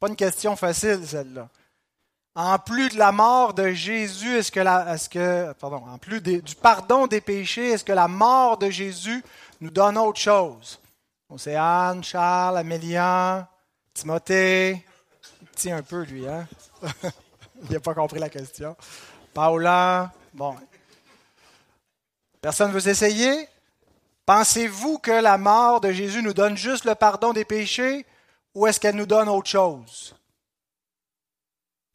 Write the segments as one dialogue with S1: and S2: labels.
S1: Pas une question facile, celle-là. En plus de la mort de Jésus, est-ce que, pardon, en plus du pardon des péchés, est-ce que la mort de Jésus nous donne autre chose? Océane, Charles, Amélian, Timothée, petit un peu lui, hein? Il n'a pas compris la question. Paula, bon. Personne veut s'essayer? Pensez-vous que la mort de Jésus nous donne juste le pardon des péchés? Ou est-ce qu'elle nous donne autre chose?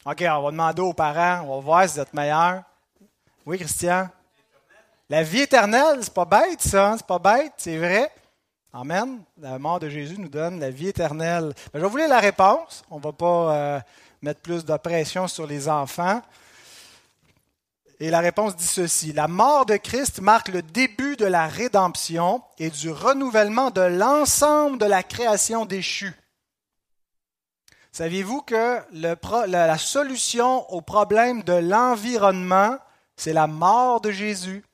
S1: OK, on va demander aux parents, on va voir si vous êtes meilleurs. Oui, Christian? La vie éternelle, c'est pas bête, ça, hein? c'est pas bête, c'est vrai. Amen. La mort de Jésus nous donne la vie éternelle. Ben, je vais vous lire la réponse. On ne va pas euh, mettre plus de pression sur les enfants. Et la réponse dit ceci. La mort de Christ marque le début de la rédemption et du renouvellement de l'ensemble de la création déchue. Saviez-vous que la solution au problème de l'environnement, c'est la mort de Jésus?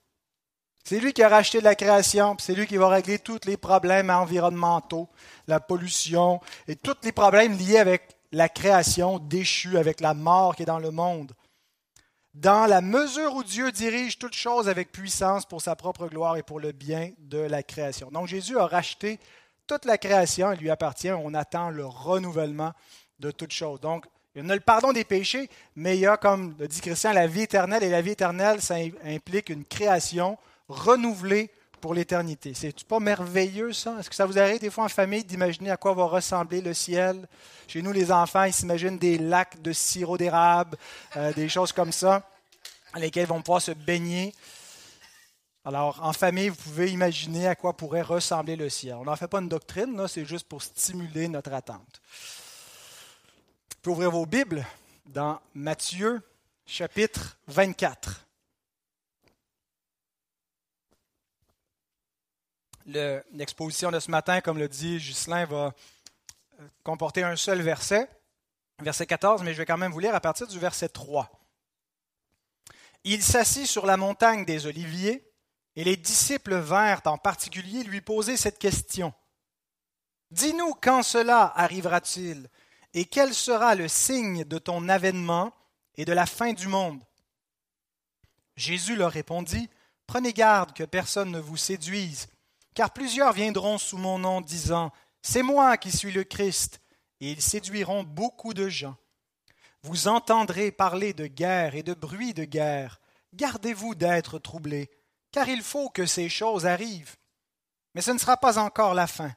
S1: C'est lui qui a racheté la création, c'est lui qui va régler tous les problèmes environnementaux, la pollution et tous les problèmes liés avec la création déchue, avec la mort qui est dans le monde. Dans la mesure où Dieu dirige toutes choses avec puissance pour sa propre gloire et pour le bien de la création. Donc Jésus a racheté toute la création, elle lui appartient, on attend le renouvellement de toutes choses. Donc, il y a le pardon des péchés, mais il y a, comme le dit Christian, la vie éternelle, et la vie éternelle, ça implique une création renouvelé pour l'éternité. C'est pas merveilleux ça? Est-ce que ça vous arrive des fois en famille d'imaginer à quoi va ressembler le ciel? Chez nous, les enfants, ils s'imaginent des lacs de sirop d'érable, euh, des choses comme ça, dans lesquelles ils vont pouvoir se baigner. Alors, en famille, vous pouvez imaginer à quoi pourrait ressembler le ciel. On n'en fait pas une doctrine, c'est juste pour stimuler notre attente. Pouvez ouvrir vos Bibles dans Matthieu, chapitre 24. L'exposition de ce matin, comme le dit Ghislain, va euh, comporter un seul verset, verset 14, mais je vais quand même vous lire à partir du verset 3. Il s'assit sur la montagne des Oliviers, et les disciples vinrent en particulier lui poser cette question. Dis-nous quand cela arrivera-t-il, et quel sera le signe de ton avènement et de la fin du monde? Jésus leur répondit, Prenez garde que personne ne vous séduise car plusieurs viendront sous mon nom disant, C'est moi qui suis le Christ, et ils séduiront beaucoup de gens. Vous entendrez parler de guerre et de bruit de guerre. Gardez-vous d'être troublés, car il faut que ces choses arrivent. Mais ce ne sera pas encore la fin.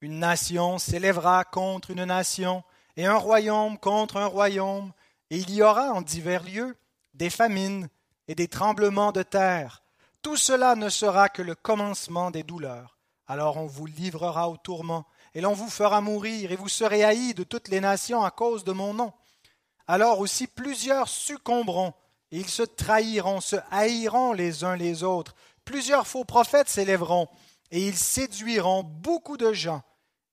S1: Une nation s'élèvera contre une nation, et un royaume contre un royaume, et il y aura en divers lieux des famines et des tremblements de terre tout cela ne sera que le commencement des douleurs. Alors on vous livrera au tourment, et l'on vous fera mourir, et vous serez haïs de toutes les nations à cause de mon nom. Alors aussi plusieurs succomberont, et ils se trahiront, se haïront les uns les autres. Plusieurs faux prophètes s'élèveront, et ils séduiront beaucoup de gens.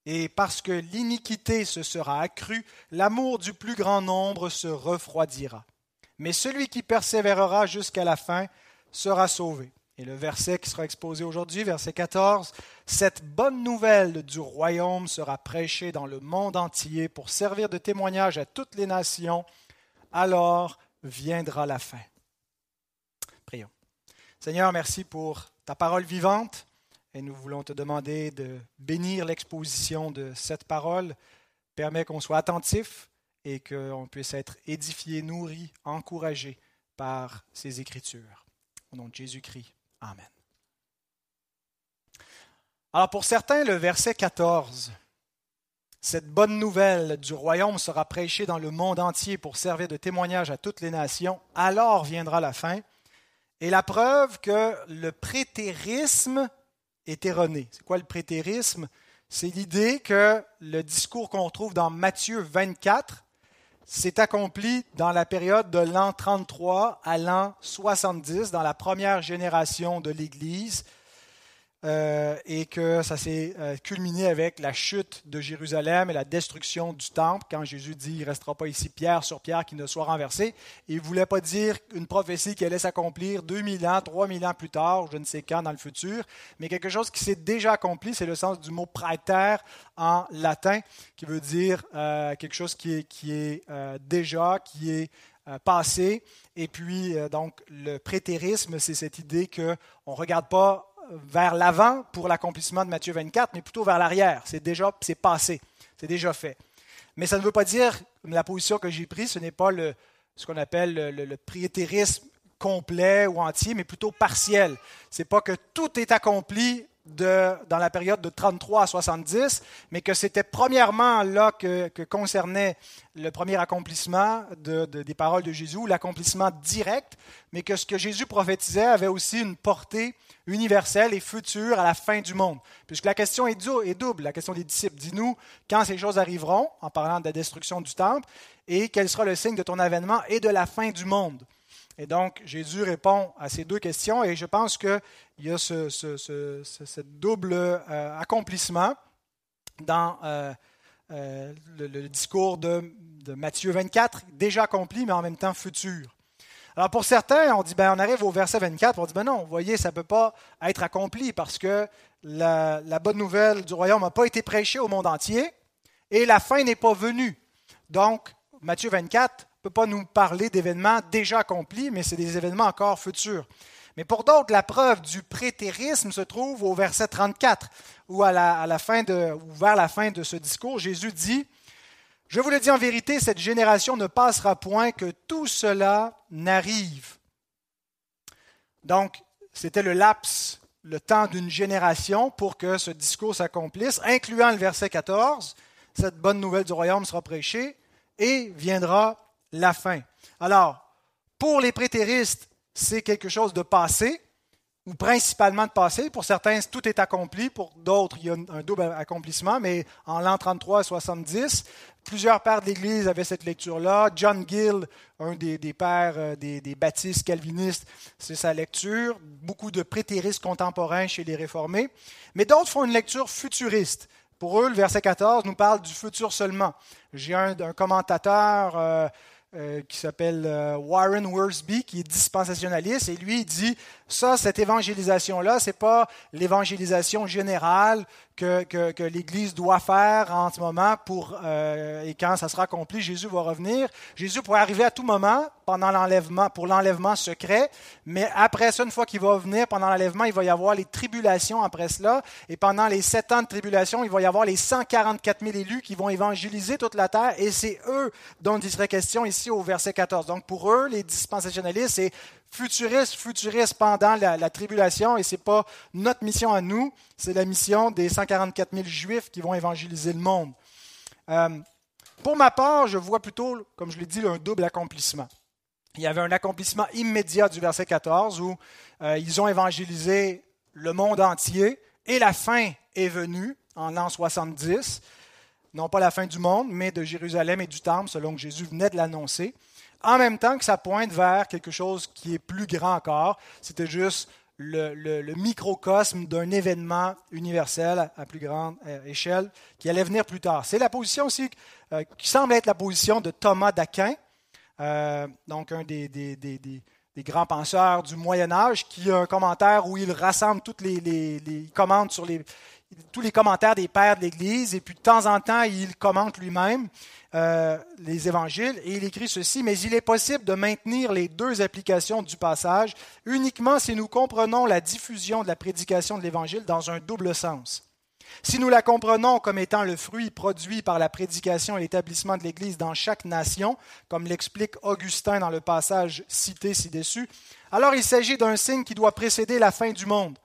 S1: Et parce que l'iniquité se sera accrue, l'amour du plus grand nombre se refroidira. Mais celui qui persévérera jusqu'à la fin sera sauvé. Et le verset qui sera exposé aujourd'hui, verset 14, Cette bonne nouvelle du royaume sera prêchée dans le monde entier pour servir de témoignage à toutes les nations, alors viendra la fin. Prions. Seigneur, merci pour ta parole vivante et nous voulons te demander de bénir l'exposition de cette parole. Permets qu'on soit attentif et qu'on puisse être édifié, nourri, encouragé par ces Écritures. Au nom de Jésus-Christ. Amen. Alors pour certains, le verset 14, cette bonne nouvelle du royaume sera prêchée dans le monde entier pour servir de témoignage à toutes les nations, alors viendra la fin, et la preuve que le prétérisme est erroné. C'est quoi le prétérisme? C'est l'idée que le discours qu'on trouve dans Matthieu 24 s'est accompli dans la période de l'an 33 à l'an 70, dans la première génération de l'Église. Euh, et que ça s'est euh, culminé avec la chute de Jérusalem et la destruction du temple, quand Jésus dit il ne restera pas ici pierre sur pierre qui ne soit renversé. il ne voulait pas dire une prophétie qui allait s'accomplir 2000 ans, 3000 ans plus tard, je ne sais quand dans le futur, mais quelque chose qui s'est déjà accompli, c'est le sens du mot praeter en latin, qui veut dire euh, quelque chose qui est, qui est déjà, qui est passé. Et puis, donc, le prétérisme, c'est cette idée qu'on ne regarde pas vers l'avant pour l'accomplissement de Matthieu 24, mais plutôt vers l'arrière. C'est déjà, c'est passé, c'est déjà fait. Mais ça ne veut pas dire, la position que j'ai prise, ce n'est pas ce qu'on appelle le, le, complet ou entier, mais plutôt partiel. C'est pas que tout est accompli de, dans la période de 33 à 70, mais que c'était premièrement là que, concernait le premier accomplissement des paroles de Jésus, l'accomplissement direct, mais que ce que Jésus prophétisait avait aussi une portée universelle et future à la fin du monde. Puisque la question est, est double, la question des disciples. Dis-nous quand ces choses arriveront, en parlant de la destruction du temple, et quel sera le signe de ton avènement et de la fin du monde. Et donc, Jésus répond à ces deux questions et je pense qu'il y a ce, double euh, accomplissement dans euh, euh, le, discours de, Matthieu 24, déjà accompli, mais en même temps futur. Alors pour certains, on dit, ben, on arrive au verset 24, on dit, ben non, vous voyez, ça ne peut pas être accompli parce que la, la bonne nouvelle du royaume n'a pas été prêchée au monde entier et la fin n'est pas venue. Donc, Matthieu 24 ne peut pas nous parler d'événements déjà accomplis, mais c'est des événements encore futurs. Mais pour d'autres, la preuve du prétérisme se trouve au verset 34, où à la, fin de, vers la fin de ce discours, Jésus dit, Je vous le dis en vérité, cette génération ne passera point que tout cela n'arrive. Donc, c'était le laps, le temps d'une génération pour que ce discours s'accomplisse, incluant le verset 14, cette bonne nouvelle du royaume sera prêchée, et viendra la fin. Alors, pour les prétéristes, c'est quelque chose de passé, ou principalement de passé. Pour certains, tout est accompli. Pour d'autres, il y a un double accomplissement, mais en l'an 33 à 70, plusieurs pères de l'Église avaient cette lecture-là. John Gill, un des, pères euh, des, baptistes calvinistes, c'est sa lecture. Beaucoup de prétéristes contemporains chez les réformés. Mais d'autres font une lecture futuriste. Pour eux, le verset 14 nous parle du futur seulement. J'ai un, commentateur euh, euh, qui s'appelle euh, Warren Worsby, qui est dispensationaliste, et lui, il dit, ça, cette évangélisation-là, ce n'est pas l'évangélisation générale que, que, l'Église doit faire en ce moment pour, euh, et quand ça sera accompli, Jésus va revenir. Jésus pourrait arriver à tout moment pendant l'enlèvement, pour l'enlèvement secret, mais après ça, une fois qu'il va venir, pendant l'enlèvement, il va y avoir les tribulations après cela, et pendant les sept ans de tribulation, il va y avoir les 144 000 élus qui vont évangéliser toute la terre, et c'est eux dont il serait question ici au verset 14. Donc pour eux, les dispensationalistes, c'est futuriste, futuriste pendant la, tribulation, et ce n'est pas notre mission à nous, c'est la mission des 144 000 Juifs qui vont évangéliser le monde. Euh, pour ma part, je vois plutôt, comme je l'ai dit, un double accomplissement. Il y avait un accomplissement immédiat du verset 14 où euh, ils ont évangélisé le monde entier et la fin est venue en l'an 70. Non pas la fin du monde, mais de Jérusalem et du Temple, selon que Jésus venait de l'annoncer en même temps que ça pointe vers quelque chose qui est plus grand encore. C'était juste le, microcosme d'un événement universel à plus grande euh, échelle qui allait venir plus tard. C'est la position aussi euh, qui semble être la position de Thomas d'Aquin, euh, donc un des, grands penseurs du Moyen Âge, qui a un commentaire où il rassemble toutes les, les sur les, tous les commentaires des pères de l'Église, et puis de temps en temps, il commente lui-même. Euh, les évangiles et il écrit ceci, mais il est possible de maintenir les deux applications du passage uniquement si nous comprenons la diffusion de la prédication de l'évangile dans un double sens. Si nous la comprenons comme étant le fruit produit par la prédication et l'établissement de l'Église dans chaque nation, comme l'explique Augustin dans le passage cité ci-dessus, alors il s'agit d'un signe qui doit précéder la fin du monde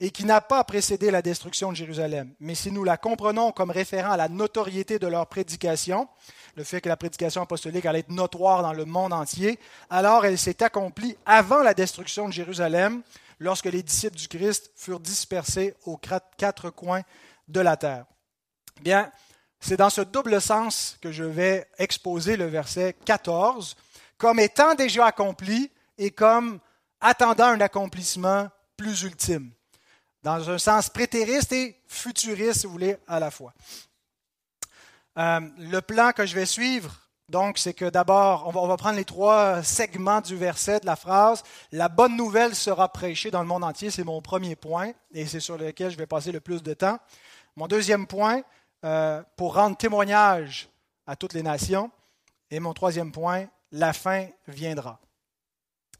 S1: et qui n'a pas précédé la destruction de Jérusalem. Mais si nous la comprenons comme référant à la notoriété de leur prédication, le fait que la prédication apostolique allait être notoire dans le monde entier, alors elle s'est accomplie avant la destruction de Jérusalem, lorsque les disciples du Christ furent dispersés aux quatre coins de la terre. Bien, c'est dans ce double sens que je vais exposer le verset 14 comme étant déjà accompli et comme attendant un accomplissement plus ultime. Dans un sens prétériste et futuriste, si vous voulez, à la fois. Euh, le plan que je vais suivre, donc, c'est que d'abord, on va, prendre les trois segments du verset, de la phrase. La bonne nouvelle sera prêchée dans le monde entier, c'est mon premier point, et c'est sur lequel je vais passer le plus de temps. Mon deuxième point, euh, pour rendre témoignage à toutes les nations. Et mon troisième point, la fin viendra.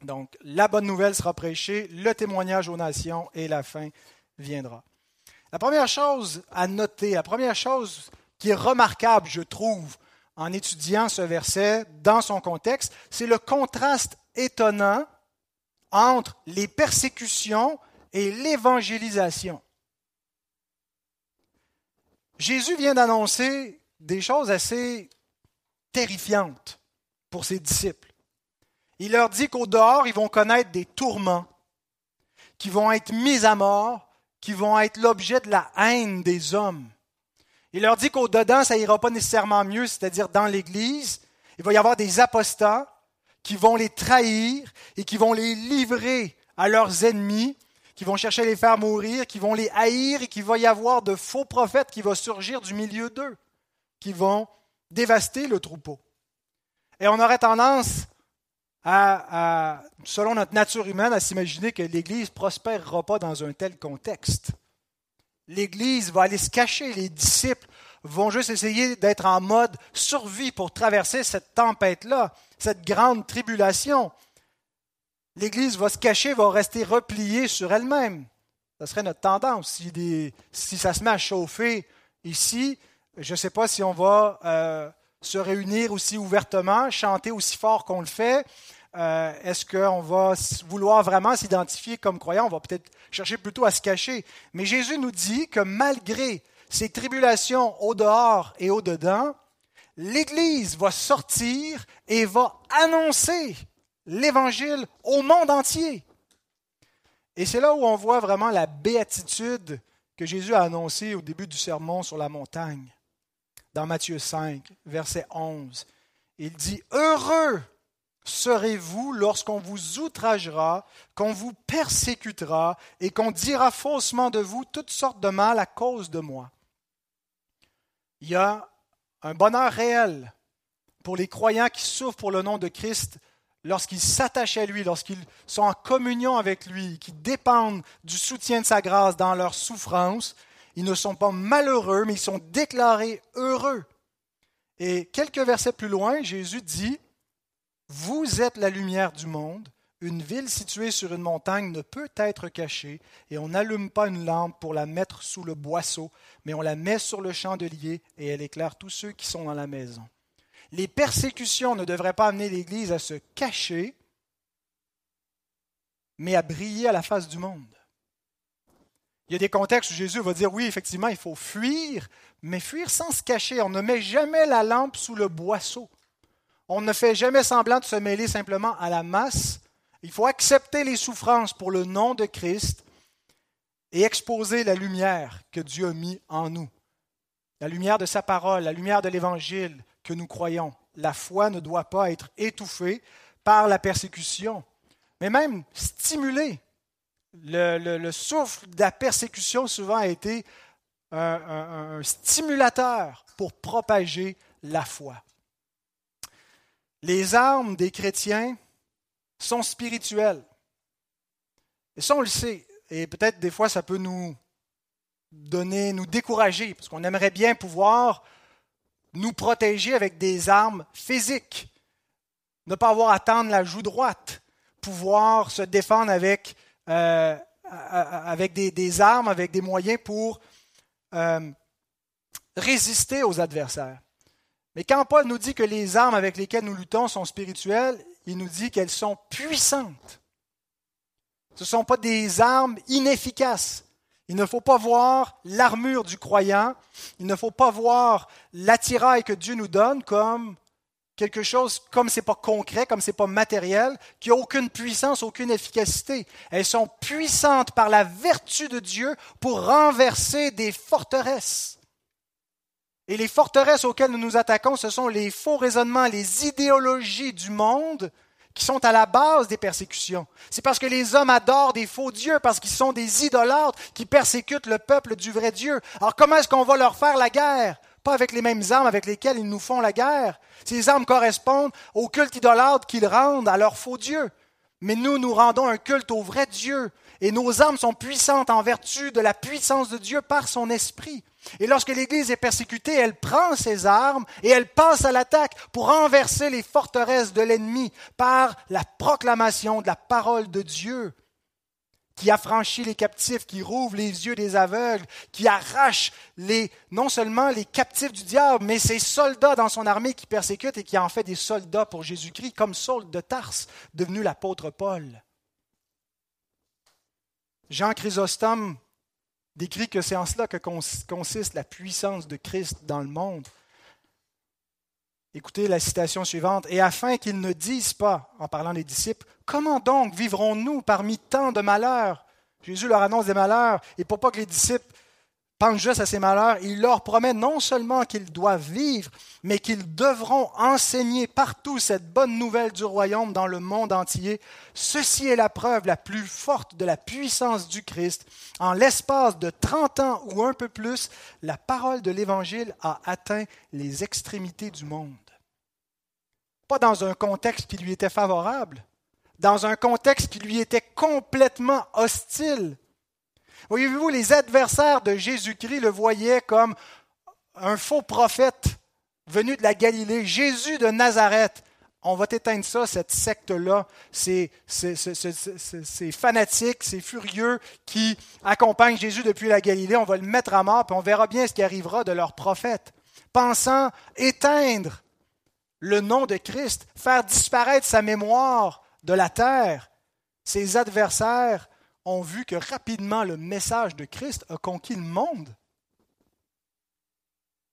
S1: Donc, la bonne nouvelle sera prêchée, le témoignage aux nations et la fin viendra. La première chose à noter, la première chose qui est remarquable, je trouve, en étudiant ce verset dans son contexte, c'est le contraste étonnant entre les persécutions et l'évangélisation. Jésus vient d'annoncer des choses assez terrifiantes pour ses disciples. Il leur dit qu'au dehors, ils vont connaître des tourments, qui vont être mis à mort, qui vont être l'objet de la haine des hommes. Il leur dit qu'au dedans, ça ira pas nécessairement mieux, c'est-à-dire dans l'Église. Il va y avoir des apostats qui vont les trahir et qui vont les livrer à leurs ennemis, qui vont chercher à les faire mourir, qui vont les haïr et qu'il va y avoir de faux prophètes qui vont surgir du milieu d'eux, qui vont dévaster le troupeau. Et on aurait tendance selon notre nature humaine, à s'imaginer que l'Église prospérera pas dans un tel contexte l'Église va aller se cacher, les disciples vont juste essayer d'être en mode survie pour traverser cette tempête-là, cette grande tribulation. L'Église va se cacher, va rester repliée sur elle-même. Ce serait notre tendance. Si, si, ça se met à chauffer ici, je ne sais pas si on va euh, se réunir aussi ouvertement, chanter aussi fort qu'on le fait. Euh, est-ce qu'on va vouloir vraiment s'identifier comme croyant? On va peut-être chercher plutôt à se cacher. Mais Jésus nous dit que malgré ces tribulations au dehors et au dedans, l'Église va sortir et va annoncer l'Évangile au monde entier. Et c'est là où on voit vraiment la béatitude que Jésus a annoncée au début du sermon sur la montagne. Dans Matthieu 5, verset 11, il dit, Heureux serez-vous lorsqu'on vous outragera, qu'on vous persécutera et qu'on dira faussement de vous toutes sortes de mal à cause de moi. Il y a un bonheur réel pour les croyants qui souffrent pour le nom de Christ lorsqu'ils s'attachent à lui, lorsqu'ils sont en communion avec lui, qui dépendent du soutien de sa grâce dans leur souffrance. Ils ne sont pas malheureux, mais ils sont déclarés heureux. Et quelques versets plus loin, Jésus dit, vous êtes la lumière du monde. Une ville située sur une montagne ne peut être cachée, et on n'allume pas une lampe pour la mettre sous le boisseau, mais on la met sur le chandelier, et elle éclaire tous ceux qui sont dans la maison. Les persécutions ne devraient pas amener l'Église à se cacher, mais à briller à la face du monde. Il y a des contextes où Jésus va dire oui, effectivement, il faut fuir, mais fuir sans se cacher. On ne met jamais la lampe sous le boisseau. On ne fait jamais semblant de se mêler simplement à la masse. Il faut accepter les souffrances pour le nom de Christ et exposer la lumière que Dieu a mis en nous. La lumière de sa parole, la lumière de l'Évangile que nous croyons. La foi ne doit pas être étouffée par la persécution, mais même stimulée. Le, souffle de la persécution souvent a été un stimulateur pour propager la foi. Les armes des chrétiens sont spirituelles. Et ça, on le sait. Et peut-être des fois, ça peut nous donner, nous décourager, parce qu'on aimerait bien pouvoir nous protéger avec des armes physiques. Ne pas avoir à tendre la joue droite. Pouvoir se défendre avec, euh, avec des, armes, avec des moyens pour euh, résister aux adversaires. Mais quand Paul nous dit que les armes avec lesquelles nous luttons sont spirituelles, il nous dit qu'elles sont puissantes. Ce ne sont pas des armes inefficaces. Il ne faut pas voir l'armure du croyant, il ne faut pas voir l'attirail que Dieu nous donne comme quelque chose, comme ce n'est pas concret, comme ce n'est pas matériel, qui n'a aucune puissance, aucune efficacité. Elles sont puissantes par la vertu de Dieu pour renverser des forteresses. Et les forteresses auxquelles nous nous attaquons, ce sont les faux raisonnements, les idéologies du monde qui sont à la base des persécutions. C'est parce que les hommes adorent des faux dieux, parce qu'ils sont des idolâtres qui persécutent le peuple du vrai Dieu. Alors comment est-ce qu'on va leur faire la guerre? Avec les mêmes armes avec lesquelles ils nous font la guerre. Ces armes correspondent au culte idolâtre qu'ils rendent à leurs faux dieux. Mais nous, nous rendons un culte au vrai Dieu. Et nos âmes sont puissantes en vertu de la puissance de Dieu par son esprit. Et lorsque l'Église est persécutée, elle prend ses armes et elle passe à l'attaque pour renverser les forteresses de l'ennemi par la proclamation de la parole de Dieu qui affranchit les captifs, qui rouvre les yeux des aveugles, qui arrache non seulement les captifs du diable, mais ses soldats dans son armée qui persécutent et qui en fait des soldats pour Jésus-Christ, comme Saul de Tarse, devenu l'apôtre Paul. Jean Chrysostome décrit que c'est en cela que consiste la puissance de Christ dans le monde. Écoutez la citation suivante. Et afin qu'ils ne disent pas, en parlant des disciples, comment donc vivrons-nous parmi tant de malheurs? Jésus leur annonce des malheurs, et pour pas que les disciples pensent juste à ces malheurs, il leur promet non seulement qu'ils doivent vivre, mais qu'ils devront enseigner partout cette bonne nouvelle du royaume dans le monde entier. Ceci est la preuve la plus forte de la puissance du Christ. En l'espace de 30 ans ou un peu plus, la parole de l'Évangile a atteint les extrémités du monde. Pas dans un contexte qui lui était favorable, dans un contexte qui lui était complètement hostile Voyez-vous, les adversaires de Jésus-Christ le voyaient comme un faux prophète venu de la Galilée, Jésus de Nazareth. On va éteindre ça, cette secte-là, ces, fanatiques, ces furieux qui accompagnent Jésus depuis la Galilée. On va le mettre à mort, puis on verra bien ce qui arrivera de leur prophète. Pensant éteindre le nom de Christ, faire disparaître sa mémoire de la terre, ses adversaires ont vu que rapidement le message de Christ a conquis le monde.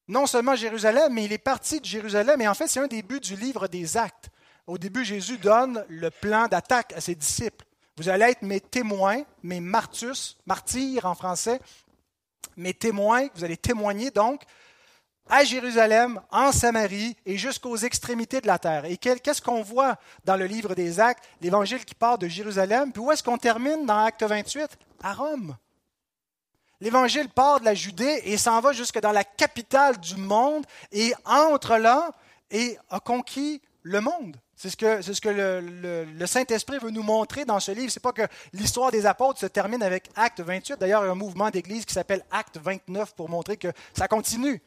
S1: Non seulement Jérusalem, mais il est parti de Jérusalem. Et en fait, c'est un des buts du livre des actes. Au début, Jésus donne le plan d'attaque à ses disciples. Vous allez être mes témoins, mes martus, martyrs en français, mes témoins, vous allez témoigner donc à Jérusalem, en Samarie et jusqu'aux extrémités de la terre. Et qu'est-ce qu'on voit dans le livre des Actes, l'évangile qui part de Jérusalem, puis où est-ce qu'on termine dans Acte 28 À Rome. L'évangile part de la Judée et s'en va jusque dans la capitale du monde et entre là et a conquis le monde. C'est ce que, le, Saint-Esprit veut nous montrer dans ce livre. Ce n'est pas que l'histoire des apôtres se termine avec Acte 28. D'ailleurs, il y a un mouvement d'église qui s'appelle Acte 29 pour montrer que ça continue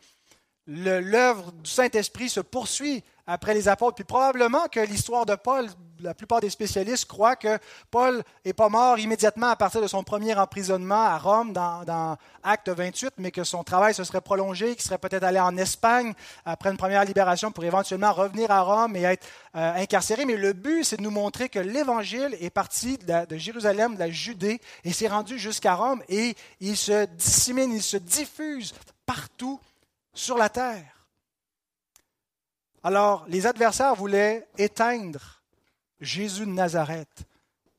S1: l'œuvre du Saint-Esprit se poursuit après les apôtres. Puis probablement que l'histoire de Paul, la plupart des spécialistes croient que Paul n'est pas mort immédiatement à partir de son premier emprisonnement à Rome dans, dans Acte 28, mais que son travail se serait prolongé, qu'il serait peut-être allé en Espagne après une première libération pour éventuellement revenir à Rome et être euh, incarcéré. Mais le but, c'est de nous montrer que l'Évangile est parti de, de Jérusalem, de la Judée, et s'est rendu jusqu'à Rome, et il se dissémine, il se diffuse partout sur la terre. Alors, les adversaires voulaient éteindre Jésus de Nazareth,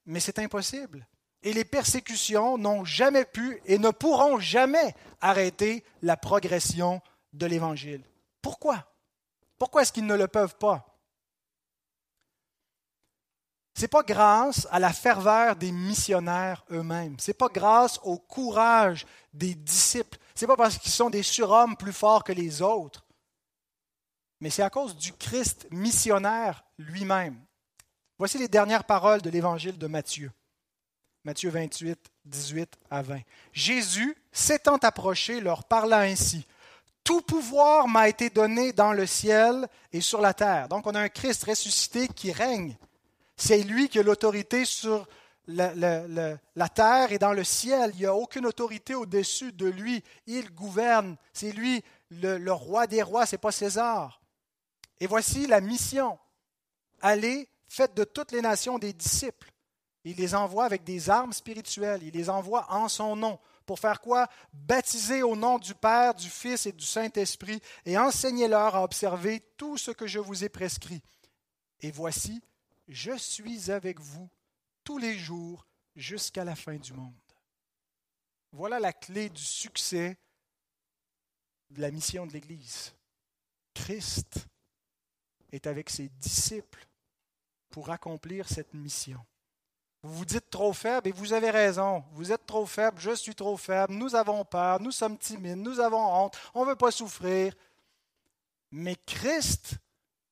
S1: mais c'est impossible. Et les persécutions n'ont jamais pu et ne pourront jamais arrêter la progression de l'Évangile. Pourquoi? Pourquoi est-ce qu'ils ne le peuvent pas? Ce n'est pas grâce à la ferveur des missionnaires eux-mêmes. Ce n'est pas grâce au courage des disciples. Ce n'est pas parce qu'ils sont des surhommes plus forts que les autres, mais c'est à cause du Christ missionnaire lui-même. Voici les dernières paroles de l'évangile de Matthieu. Matthieu 28, 18 à 20. Jésus, s'étant approché, leur parla ainsi. Tout pouvoir m'a été donné dans le ciel et sur la terre. Donc on a un Christ ressuscité qui règne. C'est lui qui a l'autorité sur la, terre et dans le ciel. Il n'y a aucune autorité au-dessus de lui. Il gouverne. C'est lui le, roi des rois, ce n'est pas César. Et voici la mission. Allez, faites de toutes les nations des disciples. Il les envoie avec des armes spirituelles. Il les envoie en son nom. Pour faire quoi? Baptiser au nom du Père, du Fils et du Saint-Esprit et enseignez-leur à observer tout ce que je vous ai prescrit. Et voici, je suis avec vous tous les jours jusqu'à la fin du monde. Voilà la clé du succès de la mission de l'Église. Christ est avec ses disciples pour accomplir cette mission. Vous vous dites trop faible et vous avez raison. Vous êtes trop faible, je suis trop faible, nous avons peur, nous sommes timides, nous avons honte, on ne veut pas souffrir. Mais Christ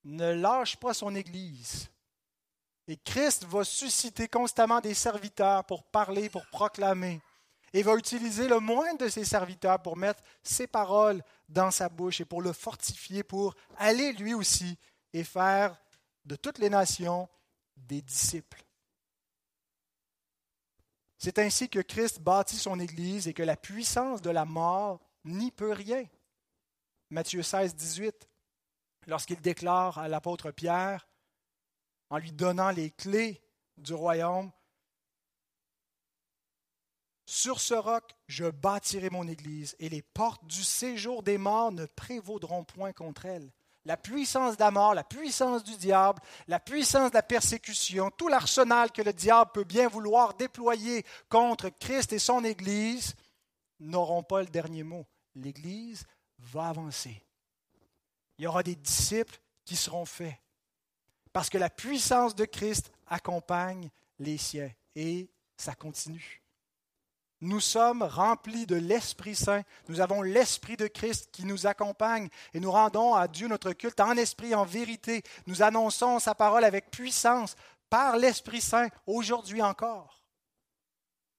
S1: ne lâche pas son Église. Et Christ va susciter constamment des serviteurs pour parler, pour proclamer. Et va utiliser le moindre de ses serviteurs pour mettre ses paroles dans sa bouche et pour le fortifier, pour aller lui aussi et faire de toutes les nations des disciples. C'est ainsi que Christ bâtit son Église et que la puissance de la mort n'y peut rien. Matthieu 16, 18, lorsqu'il déclare à l'apôtre Pierre, en lui donnant les clés du royaume, Sur ce roc, je bâtirai mon Église, et les portes du séjour des morts ne prévaudront point contre elle la puissance de la mort, la puissance du diable, la puissance de la persécution, tout l'arsenal que le diable peut bien vouloir déployer contre Christ et son Église, n'auront pas le dernier mot. L'Église va avancer. Il y aura des disciples qui seront faits. Parce que la puissance de Christ accompagne les siens. Et ça continue. Nous sommes remplis de l'Esprit Saint. Nous avons l'Esprit de Christ qui nous accompagne et nous rendons à Dieu notre culte en esprit, en vérité. Nous annonçons sa parole avec puissance par l'Esprit Saint aujourd'hui encore.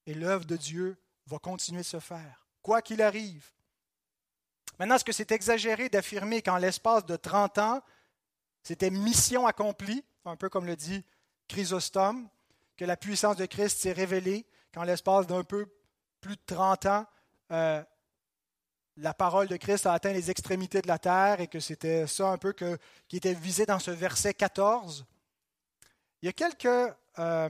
S1: Et l'œuvre de Dieu va continuer de se faire, quoi qu'il arrive. Maintenant, est-ce que c'est exagéré d'affirmer qu'en l'espace de 30 ans, c'était mission accomplie, un peu comme le dit Chrysostome, que la puissance de Christ s'est révélée, qu'en l'espace d'un peu plus de 30 ans, euh, la parole de Christ a atteint les extrémités de la terre et que c'était ça un peu qui était visé dans ce verset 14. Il y a quelques euh,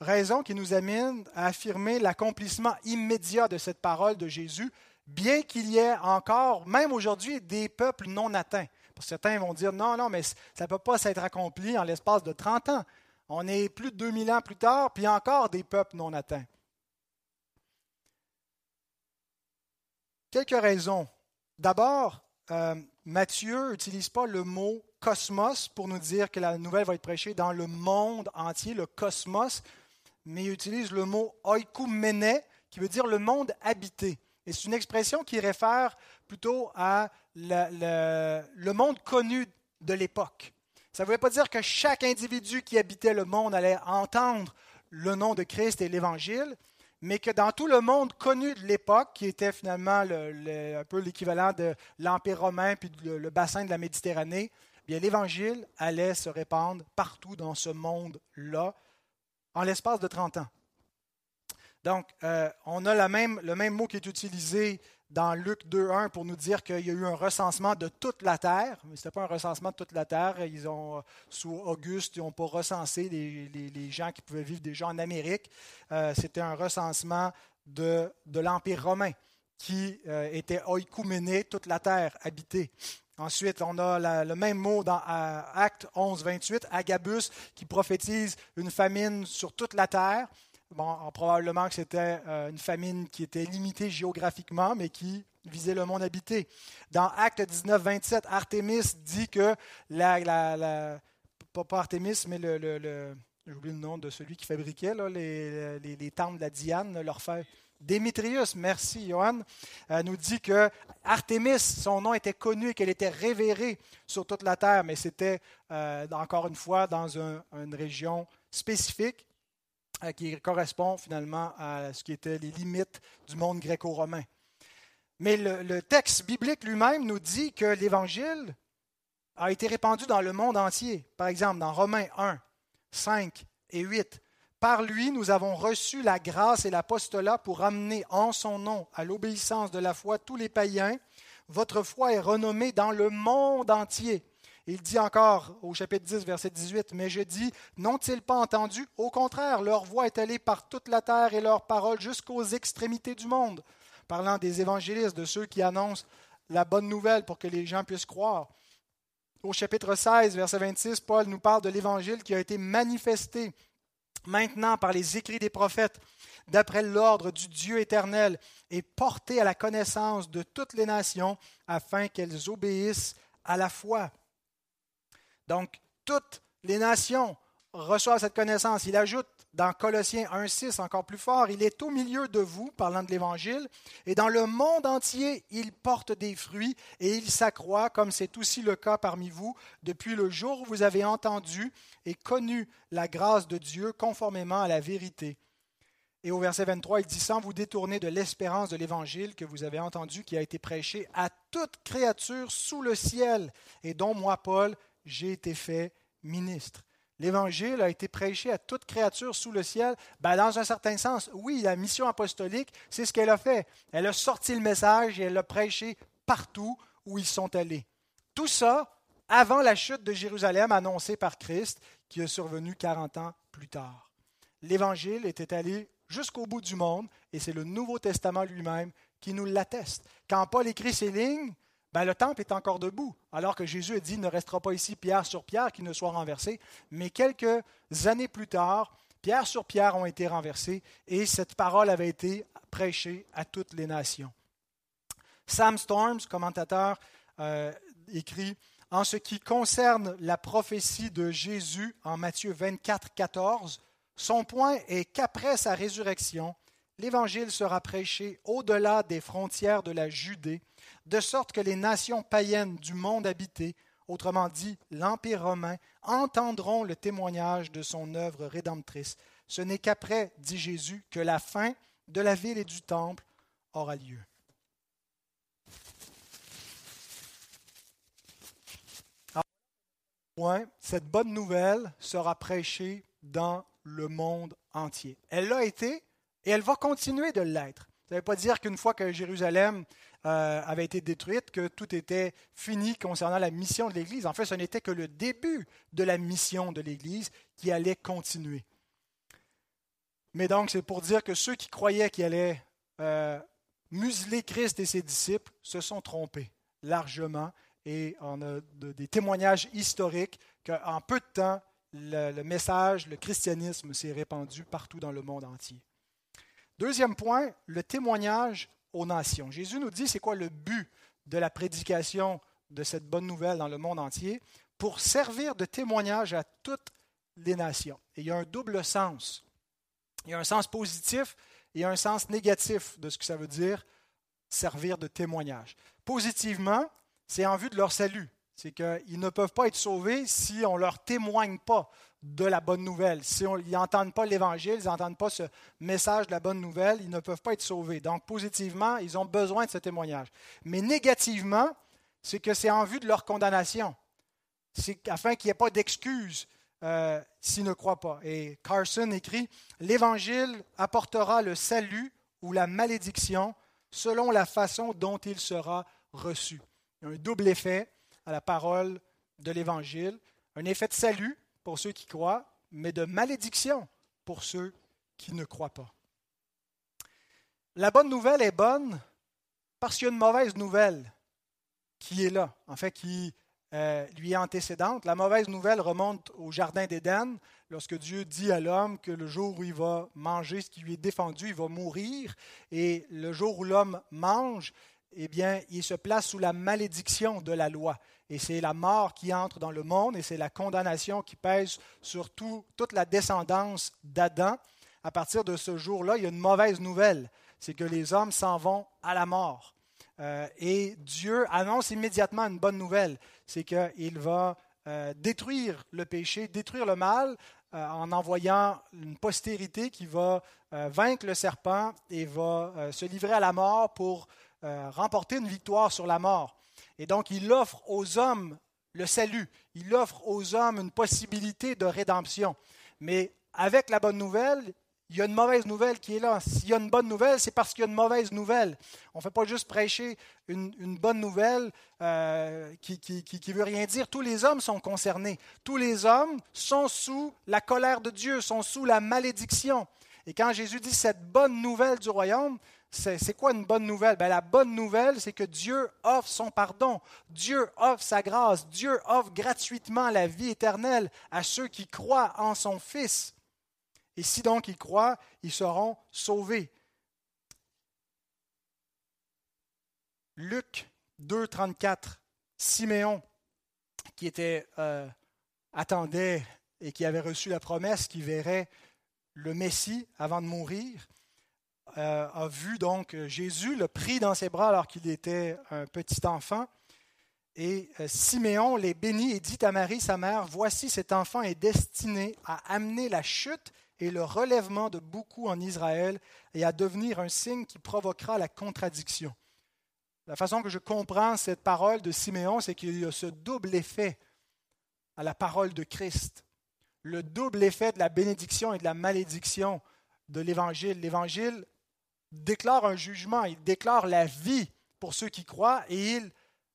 S1: raisons qui nous amènent à affirmer l'accomplissement immédiat de cette parole de Jésus, bien qu'il y ait encore, même aujourd'hui, des peuples non atteints. Certains vont dire non, non, mais ça ne peut pas s'être accompli en l'espace de 30 ans. On est plus de 2000 ans plus tard, puis encore des peuples non atteints. Quelques raisons. D'abord, euh, Matthieu n'utilise pas le mot cosmos pour nous dire que la nouvelle va être prêchée dans le monde entier, le cosmos, mais il utilise le mot oikoumene, qui veut dire le monde habité. Et c'est une expression qui réfère plutôt à le, monde connu de l'époque. Ça ne veut pas dire que chaque individu qui habitait le monde allait entendre le nom de Christ et l'Évangile, mais que dans tout le monde connu de l'époque, qui était finalement un peu l'équivalent de l'Empire romain puis le, bassin de la Méditerranée, bien l'Évangile allait se répandre partout dans ce monde-là en l'espace de 30 ans. Donc, euh, on a même, le même mot qui est utilisé dans Luc 2.1 pour nous dire qu'il y a eu un recensement de toute la terre. Mais ce n'était pas un recensement de toute la terre. Ils ont, euh, sous Auguste, ils n'ont pas recensé les, gens qui pouvaient vivre déjà en Amérique. Euh, c'était un recensement de, l'Empire romain qui était oikoumene, toute la terre habitée. Ensuite, on a le même mot dans Acte 11, 28, Agabus, qui prophétise une famine sur toute la terre. Bon, probablement que c'était euh, une famine qui était limitée géographiquement, mais qui visait le monde habité. Dans Acte 19, 27, Artémis dit que la, pas, Artémis, mais le, oublié le nom de celui qui fabriquait les, les, les, temples de la Diane, leur fait. Démétrius, merci Johan, euh, nous dit que Artémis, son nom était connu et qu'elle était révérée sur toute la terre, mais c'était euh, encore une fois dans une région spécifique qui correspond finalement à ce qui étaient les limites du monde gréco-romain. Mais le, texte biblique lui-même nous dit que l'Évangile a été répandu dans le monde entier. Par exemple, dans Romains 1, 5 et 8. Par lui, nous avons reçu la grâce et l'apostolat pour amener en son nom à l'obéissance de la foi tous les païens. Votre foi est renommée dans le monde entier. Il dit encore au chapitre 10, verset 18, Mais je dis, n'ont-ils pas entendu? Au contraire, leur voix est allée par toute la terre et leur parole jusqu'aux extrémités du monde, parlant des évangélistes, de ceux qui annoncent la bonne nouvelle pour que les gens puissent croire. Au chapitre 16, verset 26, Paul nous parle de l'évangile qui a été manifesté maintenant par les écrits des prophètes, d'après l'ordre du Dieu éternel, et porté à la connaissance de toutes les nations, afin qu'elles obéissent à la foi. Donc, toutes les nations reçoivent cette connaissance. Il ajoute dans Colossiens 1.6 encore plus fort, il est au milieu de vous, parlant de l'Évangile, et dans le monde entier, il porte des fruits et il s'accroît, comme c'est aussi le cas parmi vous, depuis le jour où vous avez entendu et connu la grâce de Dieu conformément à la vérité. Et au verset 23, il dit, sans vous détourner de l'espérance de l'Évangile que vous avez entendu, qui a été prêché à toute créature sous le ciel, et dont moi, Paul, j'ai été fait ministre. L'Évangile a été prêché à toute créature sous le ciel. Ben, dans un certain sens, oui, la mission apostolique, c'est ce qu'elle a fait. Elle a sorti le message et elle l'a prêché partout où ils sont allés. Tout ça avant la chute de Jérusalem annoncée par Christ, qui est survenue 40 ans plus tard. L'Évangile était allé jusqu'au bout du monde et c'est le Nouveau Testament lui-même qui nous l'atteste. Quand Paul écrit ces lignes, ben, le temple est encore debout, alors que Jésus a dit, ne restera pas ici pierre sur pierre qui ne soit renversé. Mais quelques années plus tard, pierre sur pierre ont été renversées et cette parole avait été prêchée à toutes les nations. Sam Storms, commentateur, euh, écrit En ce qui concerne la prophétie de Jésus en Matthieu 24, 14, son point est qu'après sa résurrection, l'Évangile sera prêché au-delà des frontières de la Judée de sorte que les nations païennes du monde habité, autrement dit l'Empire romain, entendront le témoignage de son œuvre rédemptrice. Ce n'est qu'après, dit Jésus, que la fin de la ville et du temple aura lieu. cette bonne nouvelle sera prêchée dans le monde entier. Elle l'a été et elle va continuer de l'être. Ça ne veut pas dire qu'une fois que Jérusalem euh, avait été détruite, que tout était fini concernant la mission de l'Église. En fait, ce n'était que le début de la mission de l'Église qui allait continuer. Mais donc, c'est pour dire que ceux qui croyaient qu'il allait euh, museler Christ et ses disciples se sont trompés largement. Et on a des témoignages historiques qu'en peu de temps, le message, le christianisme s'est répandu partout dans le monde entier. Deuxième point, le témoignage aux nations. Jésus nous dit c'est quoi le but de la prédication de cette bonne nouvelle dans le monde entier? Pour servir de témoignage à toutes les nations. Et il y a un double sens. Il y a un sens positif et un sens négatif de ce que ça veut dire servir de témoignage. Positivement, c'est en vue de leur salut. C'est qu'ils ne peuvent pas être sauvés si on ne leur témoigne pas de la bonne nouvelle. Si on, ils n'entendent pas l'Évangile, ils n'entendent pas ce message de la bonne nouvelle, ils ne peuvent pas être sauvés. Donc, positivement, ils ont besoin de ce témoignage. Mais négativement, c'est que c'est en vue de leur condamnation. C'est afin qu'il n'y ait pas d'excuse euh, s'ils ne croient pas. Et Carson écrit L'Évangile apportera le salut ou la malédiction selon la façon dont il sera reçu. Il y a un double effet à la parole de l'Évangile un effet de salut pour ceux qui croient, mais de malédiction pour ceux qui ne croient pas. La bonne nouvelle est bonne parce qu'il y a une mauvaise nouvelle qui est là, en fait, qui euh, lui est antécédente. La mauvaise nouvelle remonte au Jardin d'Éden, lorsque Dieu dit à l'homme que le jour où il va manger ce qui lui est défendu, il va mourir. Et le jour où l'homme mange, eh bien, il se place sous la malédiction de la loi. Et c'est la mort qui entre dans le monde et c'est la condamnation qui pèse sur toute la descendance d'Adam. À partir de ce jour-là, il y a une mauvaise nouvelle, c'est que les hommes s'en vont à la mort. Euh, et Dieu annonce immédiatement une bonne nouvelle, c'est qu'il va euh, détruire le péché, détruire le mal, euh, en envoyant une postérité qui va vaincre le serpent et va se livrer à la mort pour remporter une victoire sur la mort. Et donc, il offre aux hommes le salut. Il offre aux hommes une possibilité de rédemption. Mais avec la bonne nouvelle, il y a une mauvaise nouvelle qui est là. S'il y a une bonne nouvelle, c'est parce qu'il y a une mauvaise nouvelle. On ne fait pas juste prêcher une, bonne nouvelle euh, qui ne veut rien dire. Tous les hommes sont concernés. Tous les hommes sont sous la colère de Dieu, sont sous la malédiction. Et quand Jésus dit cette bonne nouvelle du royaume, c'est quoi une bonne nouvelle? Ben, la bonne nouvelle, c'est que Dieu offre son pardon, Dieu offre sa grâce, Dieu offre gratuitement la vie éternelle à ceux qui croient en son Fils. Et si donc ils croient, ils seront sauvés. Luc 2, 34, Siméon, qui était, euh, attendait et qui avait reçu la promesse qu'il verrait le Messie avant de mourir, euh, a vu donc Jésus, le pris dans ses bras alors qu'il était un petit enfant. Et euh, Siméon les bénit et dit à Marie, sa mère, Voici cet enfant est destiné à amener la chute et le relèvement de beaucoup en Israël et à devenir un signe qui provoquera la contradiction. La façon que je comprends cette parole de Siméon, c'est qu'il y a ce double effet à la parole de Christ. Le double effet de la bénédiction et de la malédiction de l'Évangile. L'Évangile déclare un jugement, il déclare la vie pour ceux qui croient et il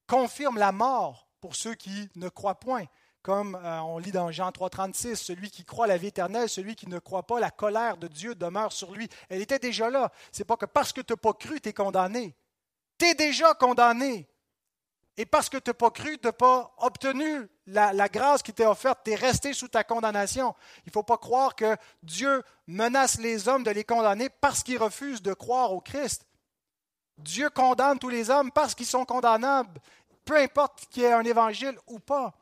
S1: confirme la mort pour ceux qui ne croient point. Comme euh, on lit dans Jean 3,36, celui qui croit la vie éternelle, celui qui ne croit pas, la colère de Dieu demeure sur lui. Elle était déjà là. C'est pas que parce que tu n'as pas cru, tu es condamné. Tu es déjà condamné. Et parce que tu n'as pas cru, tu n'as pas obtenu la, grâce qui t'est offerte, tu es resté sous ta condamnation. Il ne faut pas croire que Dieu menace les hommes de les condamner parce qu'ils refusent de croire au Christ. Dieu condamne tous les hommes parce qu'ils sont condamnables, peu importe qu'il y ait un évangile ou pas.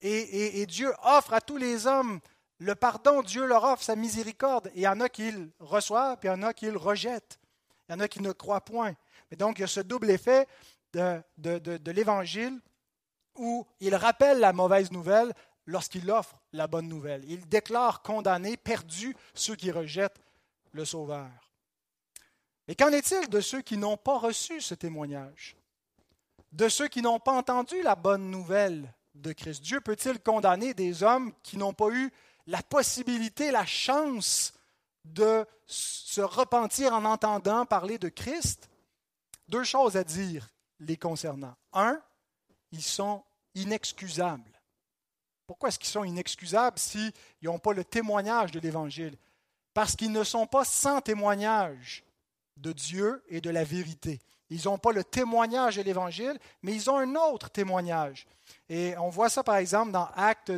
S1: Et, Dieu offre à tous les hommes le pardon, Dieu leur offre sa miséricorde. Et il y en a qui le reçoivent, puis il y en a qui le rejettent. Il y en a qui ne croient point. Et donc, il y a ce double effet de l'Évangile où il rappelle la mauvaise nouvelle lorsqu'il offre la bonne nouvelle. Il déclare condamnés, perdus, ceux qui rejettent le Sauveur. Mais qu'en est-il de ceux qui n'ont pas reçu ce témoignage? De ceux qui n'ont pas entendu la bonne nouvelle de Christ? Dieu peut-il condamner des hommes qui n'ont pas eu la possibilité, la chance de se repentir en entendant parler de Christ? Deux choses à dire les concernant. Un, ils sont inexcusables. Pourquoi est-ce qu'ils sont inexcusables s'ils n'ont pas le témoignage de l'Évangile? Parce qu'ils ne sont pas sans témoignage de Dieu et de la vérité. Ils n'ont pas le témoignage de l'Évangile, mais ils ont un autre témoignage. Et on voit ça, par exemple, dans Actes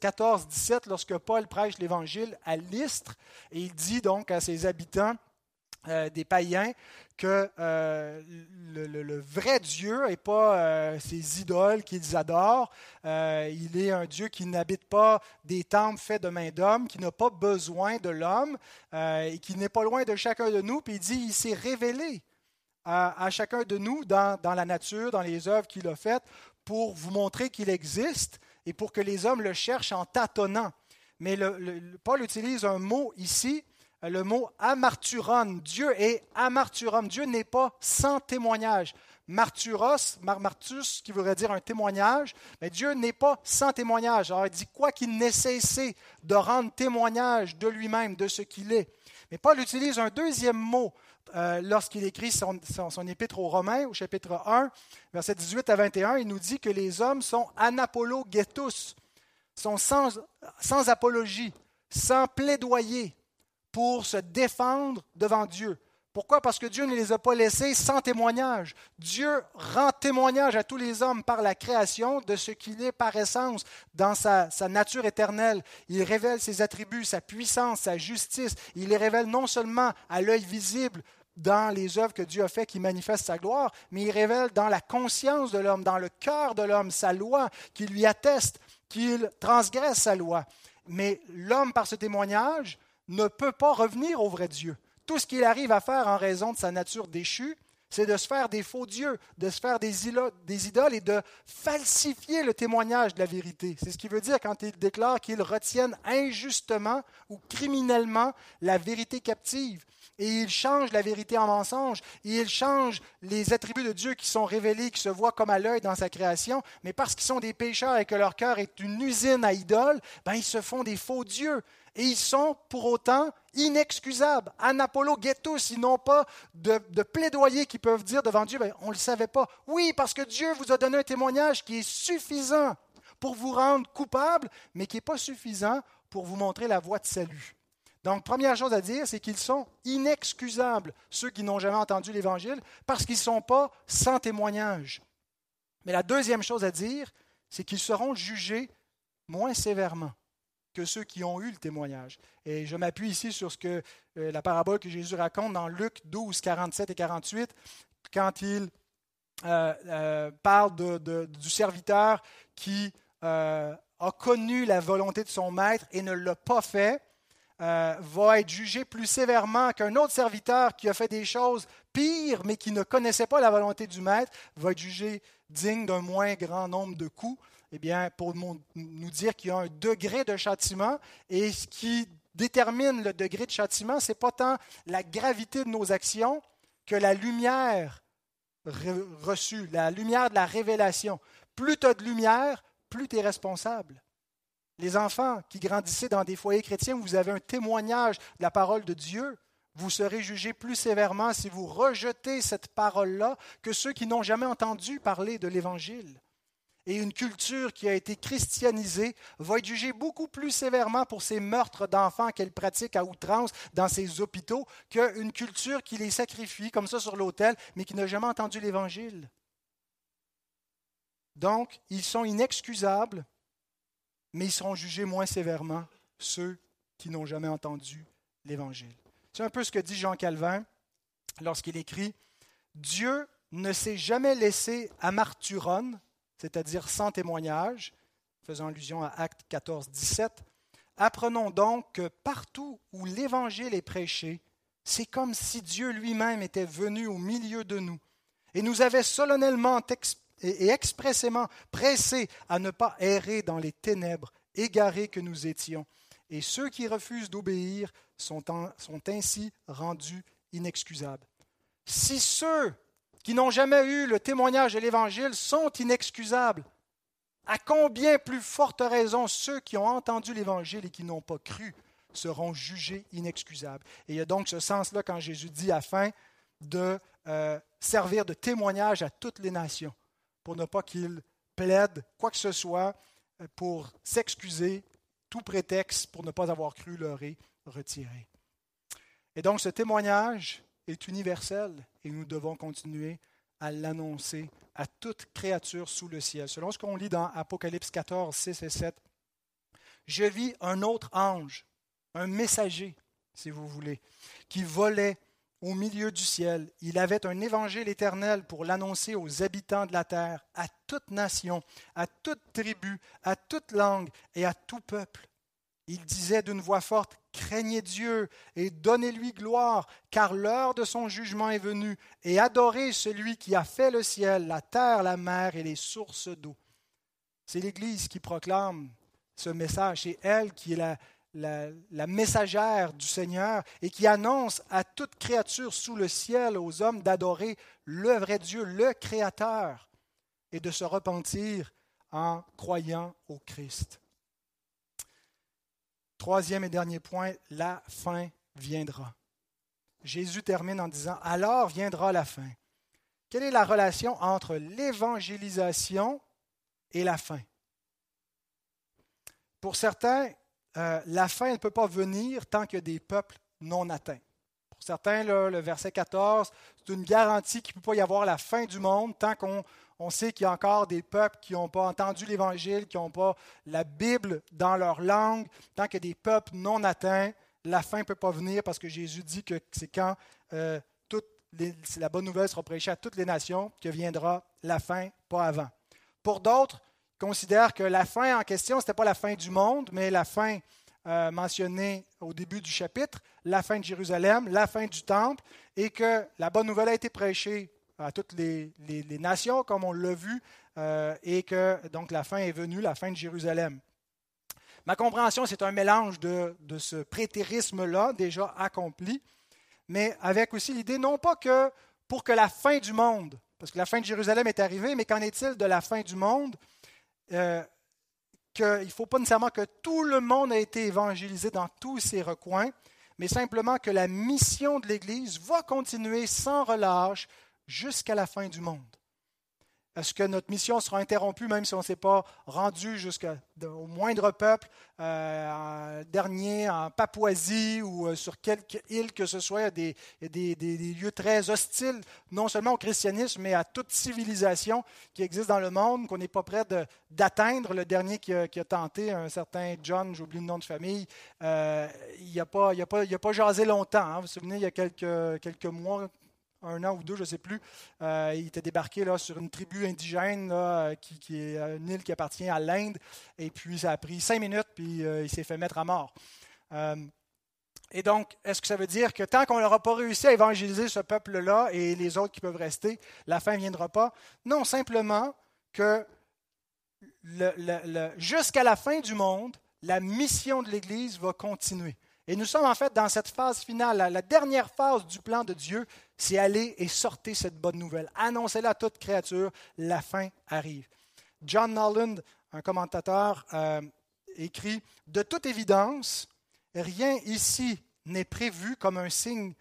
S1: 14, 17, lorsque Paul prêche l'Évangile à Lystre, et il dit donc à ses habitants, euh, des païens que euh, le, vrai Dieu n'est pas euh, ces idoles qu'ils adorent. il est un Dieu qui n'habite pas des temples faits de main d'homme, qui n'a pas besoin de l'homme et qui n'est pas loin de chacun de nous. Puis il dit, il s'est révélé à, chacun de nous dans, dans, la nature, dans les œuvres qu'il a faites, pour vous montrer qu'il existe et pour que les hommes le cherchent en tâtonnant. Mais Paul utilise un mot ici le mot amarturon. Dieu est amarturon. Dieu n'est pas sans témoignage. Marturos, martus, qui voudrait dire un témoignage, mais Dieu n'est pas sans témoignage. Alors il dit quoi qu'il n'ait cessé de rendre témoignage de lui-même, de ce qu'il est. Mais Paul utilise un deuxième mot euh, lorsqu'il écrit son, épître aux Romains, au chapitre 1, versets 18 à 21. Il nous dit que les hommes sont anapologetus, sont sans apologie, sans plaidoyer, pour se défendre devant Dieu. Pourquoi? Parce que Dieu ne les a pas laissés sans témoignage. Dieu rend témoignage à tous les hommes par la création de ce qu'il est par essence dans sa, nature éternelle. Il révèle ses attributs, sa puissance, sa justice. Il les révèle non seulement à l'œil visible dans les œuvres que Dieu a faites qui manifestent sa gloire, mais il révèle dans la conscience de l'homme, dans le cœur de l'homme, sa loi qui lui atteste qu'il transgresse sa loi. Mais l'homme, par ce témoignage, ne peut pas revenir au vrai Dieu. Tout ce qu'il arrive à faire en raison de sa nature déchue, c'est de se faire des faux dieux, de se faire des, idoles et de falsifier le témoignage de la vérité. C'est ce qu'il veut dire quand il déclare qu'ils retiennent injustement ou criminellement la vérité captive. Et il change la vérité en mensonge, et il change les attributs de Dieu qui sont révélés, qui se voient comme à l'œil dans sa création, mais parce qu'ils sont des pécheurs et que leur cœur est une usine à idoles, ben ils se font des faux dieux et ils sont pour autant inexcusables. Anapolo Ghettos, ils n'ont pas de, plaidoyer qu'ils peuvent dire devant Dieu, ben, on ne le savait pas. Oui, parce que Dieu vous a donné un témoignage qui est suffisant pour vous rendre coupable, mais qui n'est pas suffisant pour vous montrer la voie de salut. Donc, première chose à dire, c'est qu'ils sont inexcusables, ceux qui n'ont jamais entendu l'Évangile, parce qu'ils ne sont pas sans témoignage. Mais la deuxième chose à dire, c'est qu'ils seront jugés moins sévèrement que ceux qui ont eu le témoignage. Et je m'appuie ici sur ce que euh, la parabole que Jésus raconte dans Luc 12, 47 et 48, quand il euh, euh, parle du serviteur qui a connu la volonté de son maître et ne l'a pas fait, va être jugé plus sévèrement qu'un autre serviteur qui a fait des choses pires, mais qui ne connaissait pas la volonté du maître, va être jugé digne d'un moins grand nombre de coups. Eh bien, pour nous dire qu'il y a un degré de châtiment, et ce qui détermine le degré de châtiment, ce n'est pas tant la gravité de nos actions que la lumière reçue, la lumière de la révélation. Plus tu as de lumière, plus tu es responsable. Les enfants qui grandissaient dans des foyers chrétiens, vous avez un témoignage de la parole de Dieu. Vous serez jugés plus sévèrement si vous rejetez cette parole-là que ceux qui n'ont jamais entendu parler de l'Évangile. Et une culture qui a été christianisée va être jugée beaucoup plus sévèrement pour ces meurtres d'enfants qu'elle pratique à outrance dans ses hôpitaux qu'une culture qui les sacrifie comme ça sur l'autel, mais qui n'a jamais entendu l'Évangile. Donc, ils sont inexcusables mais ils seront jugés moins sévèrement, ceux qui n'ont jamais entendu l'Évangile. C'est un peu ce que dit Jean Calvin lorsqu'il écrit Dieu ne s'est jamais laissé à c'est-à-dire sans témoignage, faisant allusion à Acte 14, 17. Apprenons donc que partout où l'Évangile est prêché, c'est comme si Dieu lui-même était venu au milieu de nous et nous avait solennellement et expressément pressés à ne pas errer dans les ténèbres, égarés que nous étions. Et ceux qui refusent d'obéir sont, sont ainsi rendus inexcusables. Si ceux qui n'ont jamais eu le témoignage de l'Évangile sont inexcusables, à combien plus forte raison ceux qui ont entendu l'Évangile et qui n'ont pas cru seront jugés inexcusables? Et il y a donc ce sens-là quand Jésus dit afin de euh, servir de témoignage à toutes les nations pour ne pas qu'il plaide quoi que ce soit euh, pour s'excuser, tout prétexte pour ne pas avoir cru leur est retiré. Et donc ce témoignage est universel et nous devons continuer à l'annoncer à toute créature sous le ciel. Selon ce qu'on lit dans Apocalypse 14, 6 et 7, je vis un autre ange, un messager, si vous voulez, qui volait au milieu du ciel. Il avait un évangile éternel pour l'annoncer aux habitants de la terre, à toute nation, à toute tribu, à toute langue et à tout peuple. Il disait d'une voix forte, Craignez Dieu et donnez-lui gloire, car l'heure de son jugement est venue, et adorez celui qui a fait le ciel, la terre, la mer et les sources d'eau. C'est l'Église qui proclame ce message, c'est elle qui est la, la, messagère du Seigneur et qui annonce à toute créature sous le ciel, aux hommes, d'adorer le vrai Dieu, le Créateur, et de se repentir en croyant au Christ. Troisième et dernier point, la fin viendra. Jésus termine en disant, alors viendra la fin. Quelle est la relation entre l'évangélisation et la fin? Pour certains, euh, la fin ne peut pas venir tant qu'il y a des peuples non atteints. Pour certains, le verset 14, c'est une garantie qu'il ne peut pas y avoir la fin du monde tant qu'on sait qu'il y a encore des peuples qui n'ont pas entendu l'Évangile, qui n'ont pas la Bible dans leur langue, tant qu'il y a des peuples non atteints, la fin ne peut pas venir parce que Jésus dit que c'est quand euh, la bonne nouvelle sera prêchée à toutes les nations que viendra la fin, pas avant. Pour d'autres, considère que la fin en question, ce n'était pas la fin du monde, mais la fin euh, mentionnée au début du chapitre, la fin de Jérusalem, la fin du temple, et que la bonne nouvelle a été prêchée à toutes les, nations, comme on l'a vu, euh, et que donc la fin est venue, la fin de Jérusalem. Ma compréhension, c'est un mélange de, ce prétérisme-là déjà accompli, mais avec aussi l'idée non pas que pour que la fin du monde, parce que la fin de Jérusalem est arrivée, mais qu'en est-il de la fin du monde euh, qu'il ne faut pas nécessairement que tout le monde ait été évangélisé dans tous ces recoins, mais simplement que la mission de l'Église va continuer sans relâche jusqu'à la fin du monde. Est-ce que notre mission sera interrompue même si on ne s'est pas rendu jusqu'au moindre peuple euh, dernier en Papouasie ou euh, sur quelque île que ce soit, des, des, des, lieux très hostiles, non seulement au christianisme, mais à toute civilisation qui existe dans le monde, qu'on n'est pas prêt d'atteindre. Le dernier qui a, tenté, un certain John, j'oublie le nom de famille, euh, il n'a pas, a pas, pas jasé longtemps. Hein. Vous vous souvenez, il y a quelques, quelques mois, un an ou deux, je ne sais plus. Euh, il était débarqué là, sur une tribu indigène qui, est une île qui appartient à l'Inde. Et puis, ça a pris cinq minutes, puis il s'est fait mettre à mort. et donc, est-ce que ça veut dire que tant qu'on n'aura pas réussi à évangéliser ce peuple-là et les autres qui peuvent rester, la fin ne viendra pas? Non, simplement que jusqu'à la fin du monde, la mission de l'Église va continuer. Et nous sommes en fait dans cette phase finale. La, dernière phase du plan de Dieu, c'est aller et sortir cette bonne nouvelle. Annoncez-la à toute créature, la fin arrive. John Noland, un commentateur, euh, écrit De toute évidence, rien ici n'est prévu comme un signe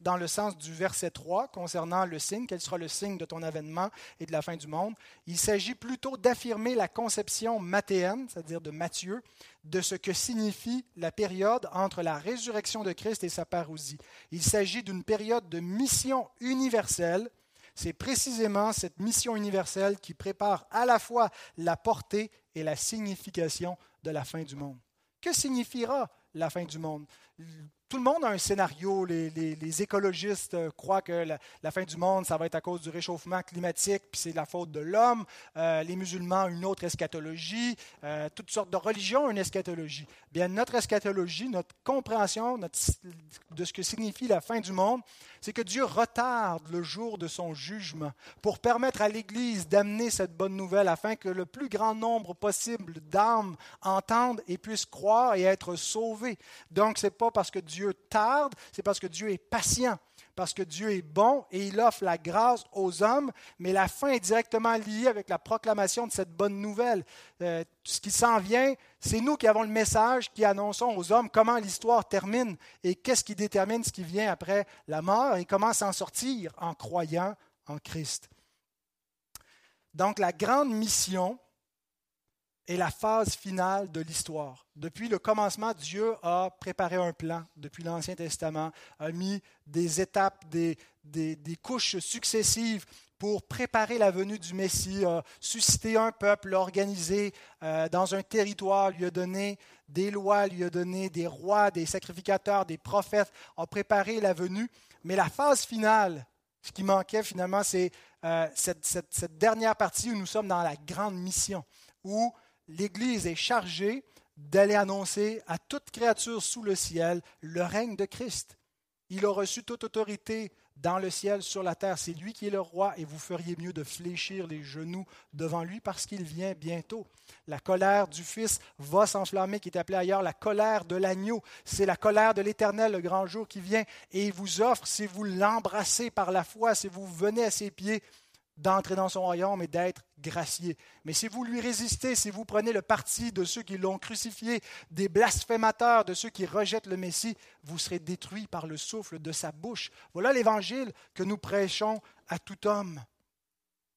S1: dans le sens du verset 3 concernant le signe, quel sera le signe de ton avènement et de la fin du monde? Il s'agit plutôt d'affirmer la conception mathéenne, c'est-à-dire de Matthieu, de ce que signifie la période entre la résurrection de Christ et sa parousie. Il s'agit d'une période de mission universelle. C'est précisément cette mission universelle qui prépare à la fois la portée et la signification de la fin du monde. Que signifiera la fin du monde? Tout le monde a un scénario. Les, écologistes euh, croient que la, fin du monde, ça va être à cause du réchauffement climatique, puis c'est la faute de l'homme. Euh, les musulmans, une autre eschatologie. Euh, toutes sortes de religions, une eschatologie. Bien, notre eschatologie, notre compréhension de ce que signifie la fin du monde, c'est que Dieu retarde le jour de son jugement pour permettre à l'Église d'amener cette bonne nouvelle afin que le plus grand nombre possible d'âmes entendent et puissent croire et être sauvés. Donc, ce n'est pas parce que Dieu tarde, c'est parce que Dieu est patient parce que Dieu est bon et il offre la grâce aux hommes, mais la fin est directement liée avec la proclamation de cette bonne nouvelle. Euh, ce qui s'en vient, c'est nous qui avons le message, qui annonçons aux hommes comment l'histoire termine et qu'est-ce qui détermine ce qui vient après la mort et comment s'en sortir en croyant en Christ. Donc la grande mission est la phase finale de l'histoire. Depuis le commencement, Dieu a préparé un plan depuis l'Ancien Testament, a mis des étapes, des, des, couches successives pour préparer la venue du Messie, a suscité un peuple organisé euh, dans un territoire, lui a donné des lois, lui a donné des rois, des sacrificateurs, des prophètes, a préparé la venue. Mais la phase finale, ce qui manquait finalement, c'est euh, cette, cette dernière partie où nous sommes dans la grande mission, où l'Église est chargée d'aller annoncer à toute créature sous le ciel le règne de Christ. Il a reçu toute autorité dans le ciel, sur la terre. C'est lui qui est le roi et vous feriez mieux de fléchir les genoux devant lui parce qu'il vient bientôt. La colère du Fils va s'enflammer, qui est appelée ailleurs la colère de l'agneau. C'est la colère de l'Éternel, le grand jour qui vient, et il vous offre, si vous l'embrassez par la foi, si vous venez à ses pieds, d'entrer dans son royaume et d'être gracié. Mais si vous lui résistez, si vous prenez le parti de ceux qui l'ont crucifié, des blasphémateurs, de ceux qui rejettent le Messie, vous serez détruits par le souffle de sa bouche. Voilà l'évangile que nous prêchons à tout homme.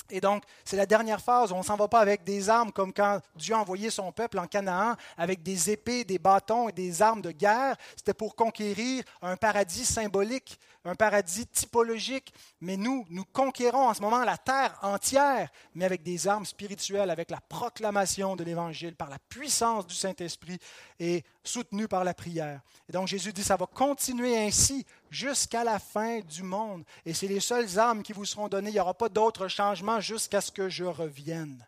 S1: Et donc, c'est la dernière phase. On ne s'en va pas avec des armes comme quand Dieu a envoyé son peuple en Canaan avec des épées, des bâtons et des armes de guerre. C'était pour conquérir un paradis symbolique, un paradis typologique. Mais nous, nous conquérons en ce moment la terre entière, mais avec des armes spirituelles, avec la proclamation de l'Évangile, par la puissance du Saint-Esprit et soutenu par la prière. Et donc Jésus dit, ça va continuer ainsi jusqu'à la fin du monde. Et c'est les seules armes qui vous seront données. Il n'y aura pas d'autres changements jusqu'à ce que je revienne.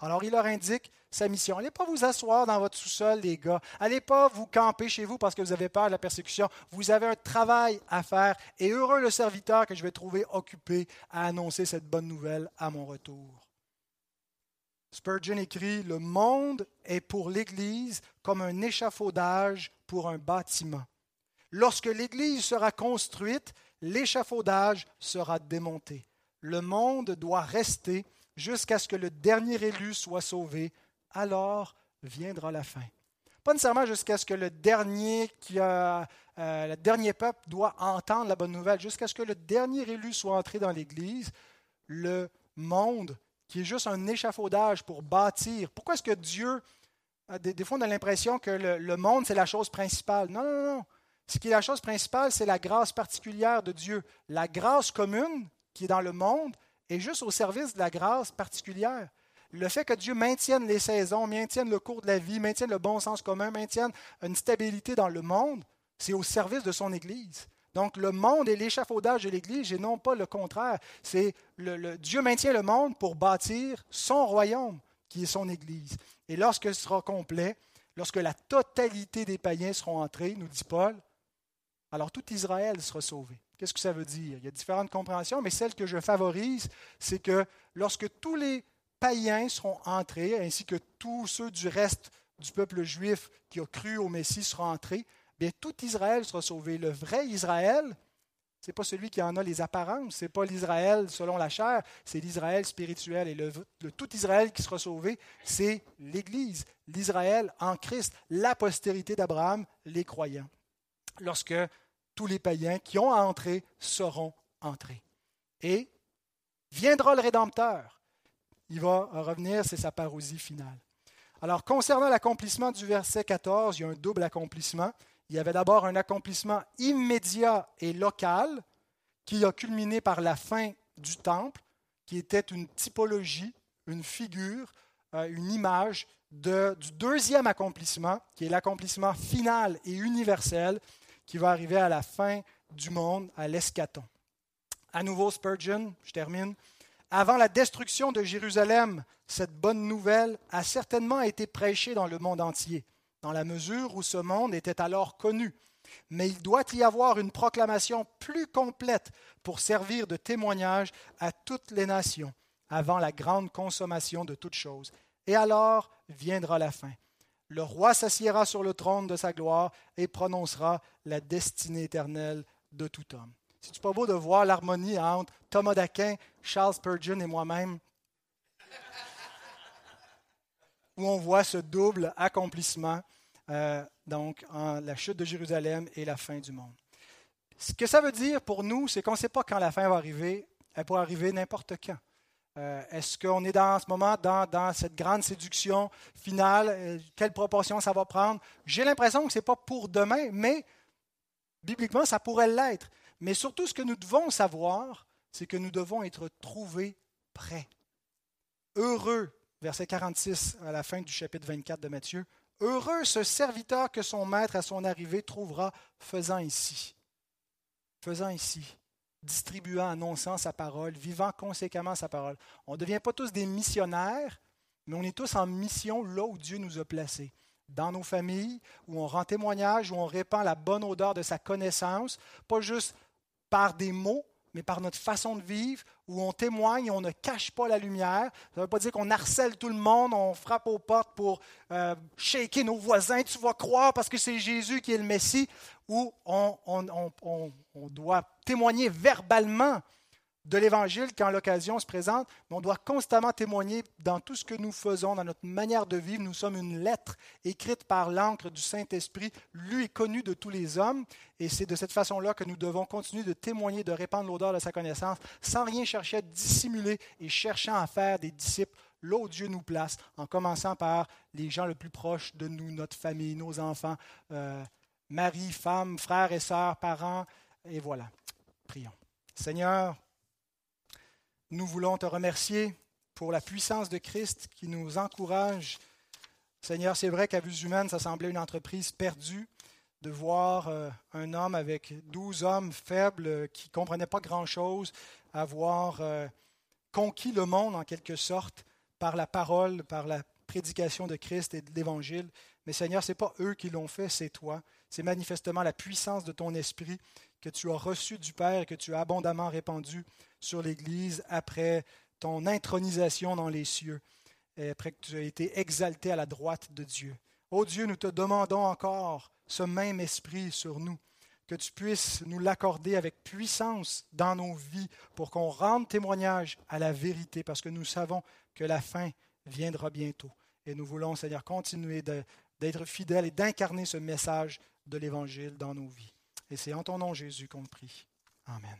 S1: Alors il leur indique sa mission. Allez pas vous asseoir dans votre sous-sol, les gars. Allez pas vous camper chez vous parce que vous avez peur de la persécution. Vous avez un travail à faire et heureux le serviteur que je vais trouver occupé à annoncer cette bonne nouvelle à mon retour. Spurgeon écrit Le monde est pour l'Église comme un échafaudage pour un bâtiment. Lorsque l'Église sera construite, l'échafaudage sera démonté. Le monde doit rester jusqu'à ce que le dernier élu soit sauvé. Alors viendra la fin. Pas nécessairement jusqu'à ce que le dernier, qui a, euh, le dernier peuple doit entendre la bonne nouvelle, jusqu'à ce que le dernier élu soit entré dans l'Église, le monde, qui est juste un échafaudage pour bâtir. Pourquoi est-ce que Dieu, euh, des, fois on a l'impression que le, monde, c'est la chose principale? Non, non, non. Ce qui est la chose principale, c'est la grâce particulière de Dieu. La grâce commune qui est dans le monde est juste au service de la grâce particulière. Le fait que Dieu maintienne les saisons, maintienne le cours de la vie, maintienne le bon sens commun, maintienne une stabilité dans le monde, c'est au service de son Église. Donc le monde est l'échafaudage de l'Église et non pas le contraire. C'est Dieu maintient le monde pour bâtir son royaume, qui est son Église. Et lorsque ce sera complet, lorsque la totalité des païens seront entrés, nous dit Paul, alors tout Israël sera sauvé. Qu'est-ce que ça veut dire? Il y a différentes compréhensions, mais celle que je favorise, c'est que lorsque tous les païens seront entrés, ainsi que tous ceux du reste du peuple juif qui a cru au Messie seront entrés, bien tout Israël sera sauvé. Le vrai Israël, ce n'est pas celui qui en a les apparences, ce n'est pas l'Israël selon la chair, c'est l'Israël spirituel. Et le, tout Israël qui sera sauvé, c'est l'Église, l'Israël en Christ, la postérité d'Abraham, les croyants. Lorsque tous les païens qui ont à entrer seront entrés. Et viendra le Rédempteur. Il va revenir, c'est sa parousie finale. Alors, concernant l'accomplissement du verset 14, il y a un double accomplissement. Il y avait d'abord un accomplissement immédiat et local qui a culminé par la fin du temple, qui était une typologie, une figure, euh, une image du deuxième accomplissement, qui est l'accomplissement final et universel, qui va arriver à la fin du monde, à l'escaton. À nouveau, Spurgeon, je termine. Avant la destruction de Jérusalem, cette bonne nouvelle a certainement été prêchée dans le monde entier dans la mesure où ce monde était alors connu. Mais il doit y avoir une proclamation plus complète pour servir de témoignage à toutes les nations avant la grande consommation de toutes choses. Et alors viendra la fin. Le roi s'assiera sur le trône de sa gloire et prononcera la destinée éternelle de tout homme. C'est pas beau de voir l'harmonie entre Thomas d'Aquin, Charles Spurgeon et moi-même où on voit ce double accomplissement, euh, donc en la chute de Jérusalem et la fin du monde. Ce que ça veut dire pour nous, c'est qu'on ne sait pas quand la fin va arriver. Elle pourrait arriver n'importe quand. Euh, est-ce qu'on est dans ce moment dans, cette grande séduction finale? Euh, quelle proportion ça va prendre? J'ai l'impression que ce n'est pas pour demain, mais bibliquement, ça pourrait l'être. Mais surtout, ce que nous devons savoir, c'est que nous devons être trouvés prêts. Heureux verset 46 à la fin du chapitre 24 de Matthieu. Heureux ce serviteur que son maître à son arrivée trouvera faisant ici. Faisant ici, distribuant, annonçant sa parole, vivant conséquemment sa parole. On ne devient pas tous des missionnaires, mais on est tous en mission là où Dieu nous a placés. Dans nos familles, où on rend témoignage, où on répand la bonne odeur de sa connaissance, pas juste par des mots, mais par notre façon de vivre, où on témoigne on ne cache pas la lumière. Ça ne veut pas dire qu'on harcèle tout le monde, on frappe aux portes pour euh, shaker nos voisins, tu vas croire parce que c'est Jésus qui est le Messie, où on doit témoigner verbalement de l'Évangile quand l'occasion se présente, mais on doit constamment témoigner dans tout ce que nous faisons, dans notre manière de vivre. Nous sommes une lettre écrite par l'encre du Saint-Esprit, lui est connu de tous les hommes, et c'est de cette façon-là que nous devons continuer de témoigner, de répandre l'odeur de sa connaissance, sans rien chercher à dissimuler et cherchant à faire des disciples là où Dieu nous place, en commençant par les gens les plus proches de nous, notre famille, nos enfants, euh, mari, femme, frères et sœurs, parents, et voilà. Prions. Seigneur, nous voulons te remercier pour la puissance de Christ qui nous encourage. Seigneur, c'est vrai qu'à vue humaine, ça semblait une entreprise perdue de voir euh, un homme avec douze hommes faibles qui ne comprenaient pas grand-chose avoir euh, conquis le monde en quelque sorte par la parole, par la prédication de Christ et de l'Évangile. Mais Seigneur, ce n'est pas eux qui l'ont fait, c'est toi. C'est manifestement la puissance de ton esprit que tu as reçu du Père et que tu as abondamment répandu sur l'Église après ton intronisation dans les cieux, après que tu as été exalté à la droite de Dieu. Ô Dieu, nous te demandons encore ce même esprit sur nous, que tu puisses nous l'accorder avec puissance dans nos vies pour qu'on rende témoignage à la vérité, parce que nous savons que la fin viendra bientôt. Et nous voulons, Seigneur, continuer d'être fidèles et d'incarner ce message de l'Évangile dans nos vies. Et c'est en ton nom, Jésus, qu'on prie. Amen.